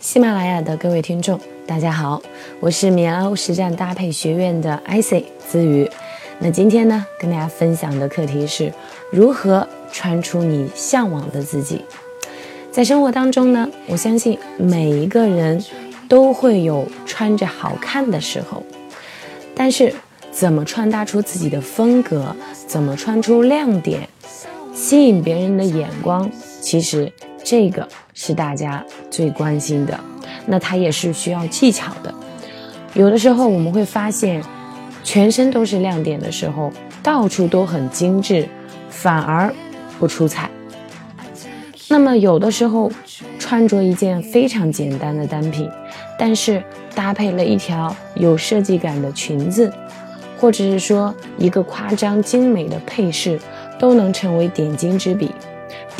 喜马拉雅的各位听众，大家好，我是棉欧实战搭配学院的 IC 资宇。那今天呢，跟大家分享的课题是如何穿出你向往的自己。在生活当中呢，我相信每一个人都会有穿着好看的时候，但是怎么穿搭出自己的风格，怎么穿出亮点，吸引别人的眼光，其实。这个是大家最关心的，那它也是需要技巧的。有的时候我们会发现，全身都是亮点的时候，到处都很精致，反而不出彩。那么有的时候，穿着一件非常简单的单品，但是搭配了一条有设计感的裙子，或者是说一个夸张精美的配饰，都能成为点睛之笔。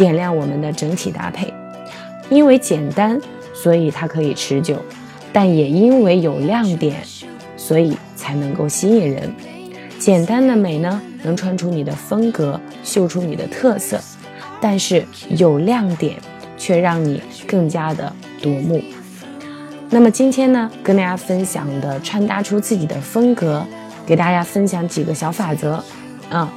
点亮我们的整体搭配，因为简单，所以它可以持久；但也因为有亮点，所以才能够吸引人。简单的美呢，能穿出你的风格，秀出你的特色；但是有亮点，却让你更加的夺目。那么今天呢，跟大家分享的穿搭出自己的风格，给大家分享几个小法则啊。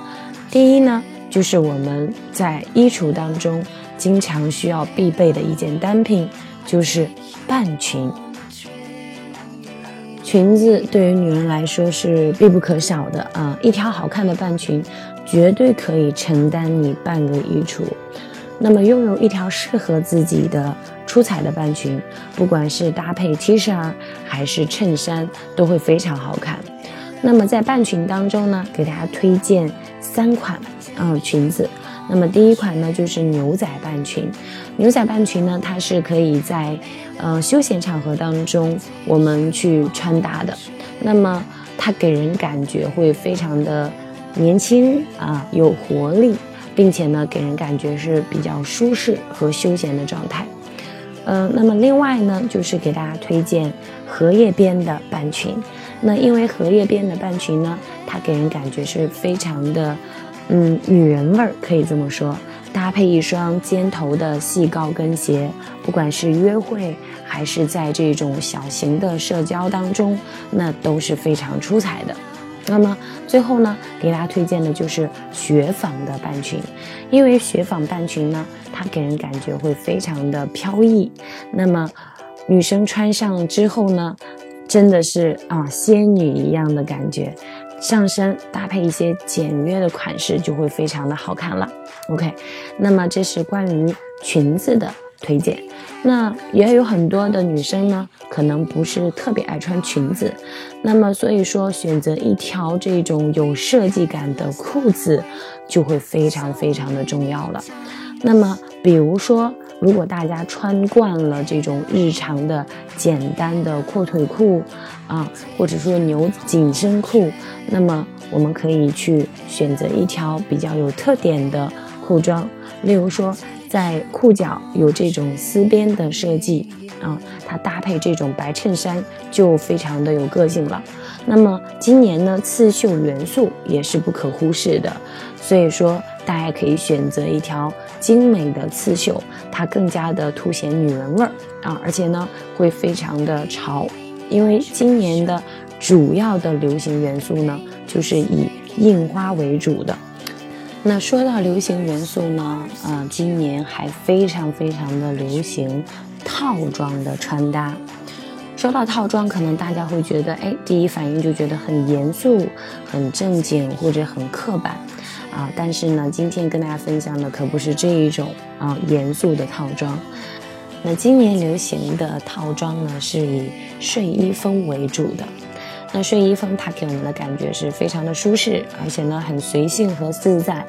第一呢。就是我们在衣橱当中经常需要必备的一件单品，就是半裙。裙子对于女人来说是必不可少的啊，一条好看的半裙绝对可以承担你半个衣橱。那么拥有一条适合自己的出彩的半裙，不管是搭配 T 恤还是衬衫，都会非常好看。那么在半裙当中呢，给大家推荐三款。嗯，裙子。那么第一款呢，就是牛仔半裙。牛仔半裙呢，它是可以在呃休闲场合当中我们去穿搭的。那么它给人感觉会非常的年轻啊，有活力，并且呢，给人感觉是比较舒适和休闲的状态。嗯，那么另外呢，就是给大家推荐荷叶边的半裙。那因为荷叶边的半裙呢，它给人感觉是非常的。嗯，女人味儿可以这么说，搭配一双尖头的细高跟鞋，不管是约会还是在这种小型的社交当中，那都是非常出彩的。那么最后呢，给大家推荐的就是雪纺的半裙，因为雪纺半裙呢，它给人感觉会非常的飘逸。那么女生穿上之后呢，真的是啊仙女一样的感觉。上身搭配一些简约的款式，就会非常的好看了。OK，那么这是关于裙子的推荐。那也有很多的女生呢，可能不是特别爱穿裙子，那么所以说选择一条这种有设计感的裤子，就会非常非常的重要了。那么比如说。如果大家穿惯了这种日常的简单的阔腿裤啊，或者说牛紧身裤，那么我们可以去选择一条比较有特点的裤装，例如说在裤脚有这种丝边的设计啊，它搭配这种白衬衫就非常的有个性了。那么今年呢，刺绣元素也是不可忽视的，所以说。大家可以选择一条精美的刺绣，它更加的凸显女人味儿啊，而且呢会非常的潮，因为今年的主要的流行元素呢就是以印花为主的。那说到流行元素呢，啊，今年还非常非常的流行套装的穿搭。说到套装，可能大家会觉得，哎，第一反应就觉得很严肃、很正经或者很刻板。啊，但是呢，今天跟大家分享的可不是这一种啊严肃的套装。那今年流行的套装呢，是以睡衣风为主的。那睡衣风它给我们的感觉是非常的舒适，而且呢很随性和自在。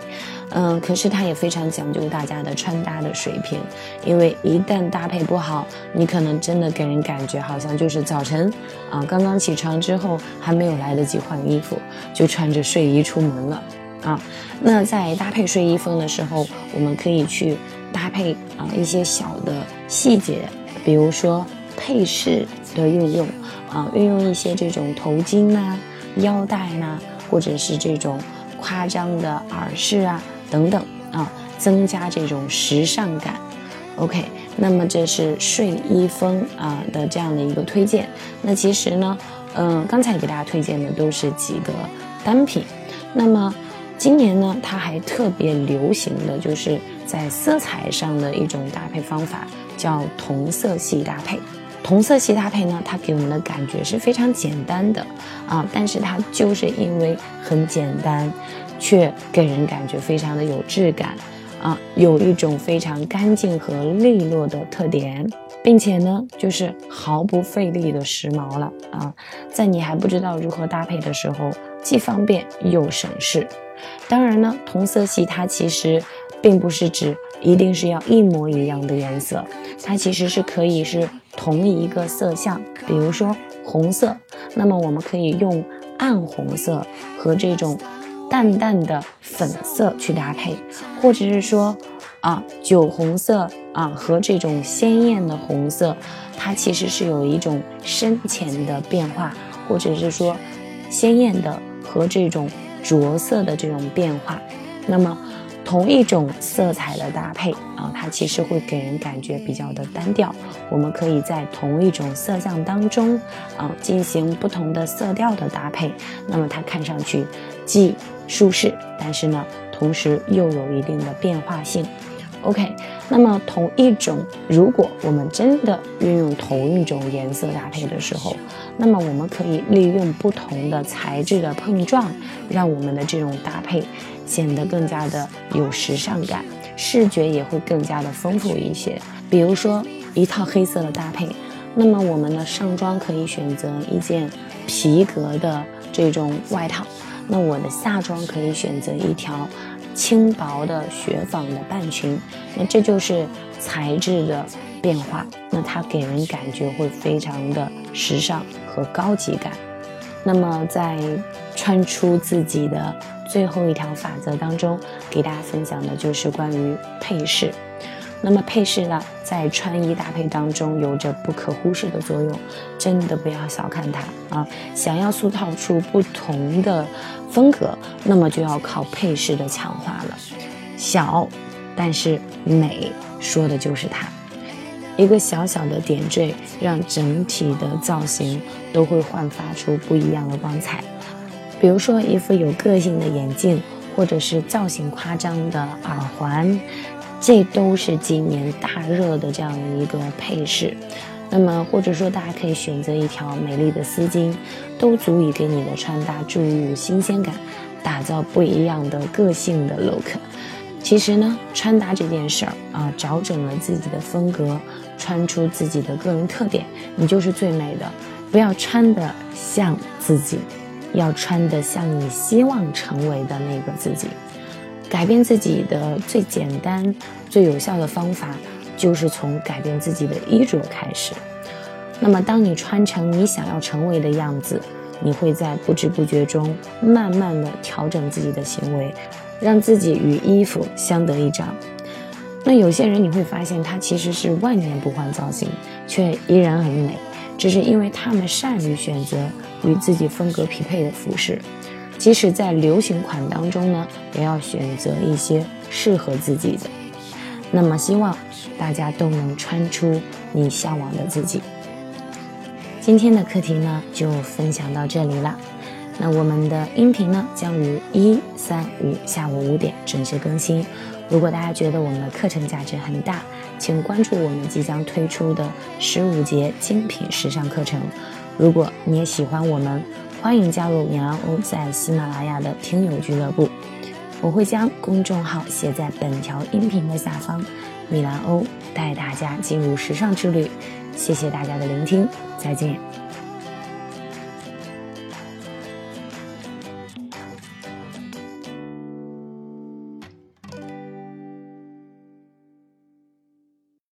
嗯，可是它也非常讲究大家的穿搭的水平，因为一旦搭配不好，你可能真的给人感觉好像就是早晨啊刚刚起床之后还没有来得及换衣服，就穿着睡衣出门了。啊，那在搭配睡衣风的时候，我们可以去搭配啊一些小的细节，比如说配饰的运用啊，运用一些这种头巾呐、腰带呐，或者是这种夸张的耳饰啊等等啊，增加这种时尚感。OK，那么这是睡衣风啊的这样的一个推荐。那其实呢，嗯，刚才给大家推荐的都是几个单品。那么今年呢，它还特别流行的就是在色彩上的一种搭配方法，叫同色系搭配。同色系搭配呢，它给我们的感觉是非常简单的啊，但是它就是因为很简单，却给人感觉非常的有质感啊，有一种非常干净和利落的特点，并且呢，就是毫不费力的时髦了啊，在你还不知道如何搭配的时候，既方便又省事。当然呢，同色系它其实并不是指一定是要一模一样的颜色，它其实是可以是。同一个色相，比如说红色，那么我们可以用暗红色和这种淡淡的粉色去搭配，或者是说啊酒红色啊和这种鲜艳的红色，它其实是有一种深浅的变化，或者是说鲜艳的和这种着色的这种变化，那么。同一种色彩的搭配啊，它其实会给人感觉比较的单调。我们可以在同一种色相当中啊进行不同的色调的搭配，那么它看上去既舒适，但是呢，同时又有一定的变化性。OK，那么同一种，如果我们真的运用同一种颜色搭配的时候，那么我们可以利用不同的材质的碰撞，让我们的这种搭配显得更加的有时尚感，视觉也会更加的丰富一些。比如说一套黑色的搭配，那么我们的上装可以选择一件皮革的这种外套，那我的下装可以选择一条。轻薄的雪纺的半裙，那这就是材质的变化，那它给人感觉会非常的时尚和高级感。那么在穿出自己的最后一条法则当中，给大家分享的就是关于配饰。那么配饰呢，在穿衣搭配当中有着不可忽视的作用，真的不要小看它啊！想要塑造出不同的风格，那么就要靠配饰的强化了。小，但是美，说的就是它。一个小小的点缀，让整体的造型都会焕发出不一样的光彩。比如说一副有个性的眼镜，或者是造型夸张的耳环。这都是今年大热的这样一个配饰，那么或者说大家可以选择一条美丽的丝巾，都足以给你的穿搭注入新鲜感，打造不一样的个性的 look。其实呢，穿搭这件事儿啊，找准了自己的风格，穿出自己的个人特点，你就是最美的。不要穿的像自己，要穿的像你希望成为的那个自己。改变自己的最简单、最有效的方法，就是从改变自己的衣着开始。那么，当你穿成你想要成为的样子，你会在不知不觉中慢慢的调整自己的行为，让自己与衣服相得益彰。那有些人你会发现，他其实是万年不换造型，却依然很美，只是因为他们善于选择与自己风格匹配的服饰。即使在流行款当中呢，也要选择一些适合自己的。那么，希望大家都能穿出你向往的自己。今天的课题呢，就分享到这里了。那我们的音频呢，将于一、三、五下午五点准时更新。如果大家觉得我们的课程价值很大，请关注我们即将推出的十五节精品时尚课程。如果你也喜欢我们，欢迎加入米兰欧在喜马拉雅的听友俱乐部，我会将公众号写在本条音频的下方。米兰欧带大家进入时尚之旅，谢谢大家的聆听，再见。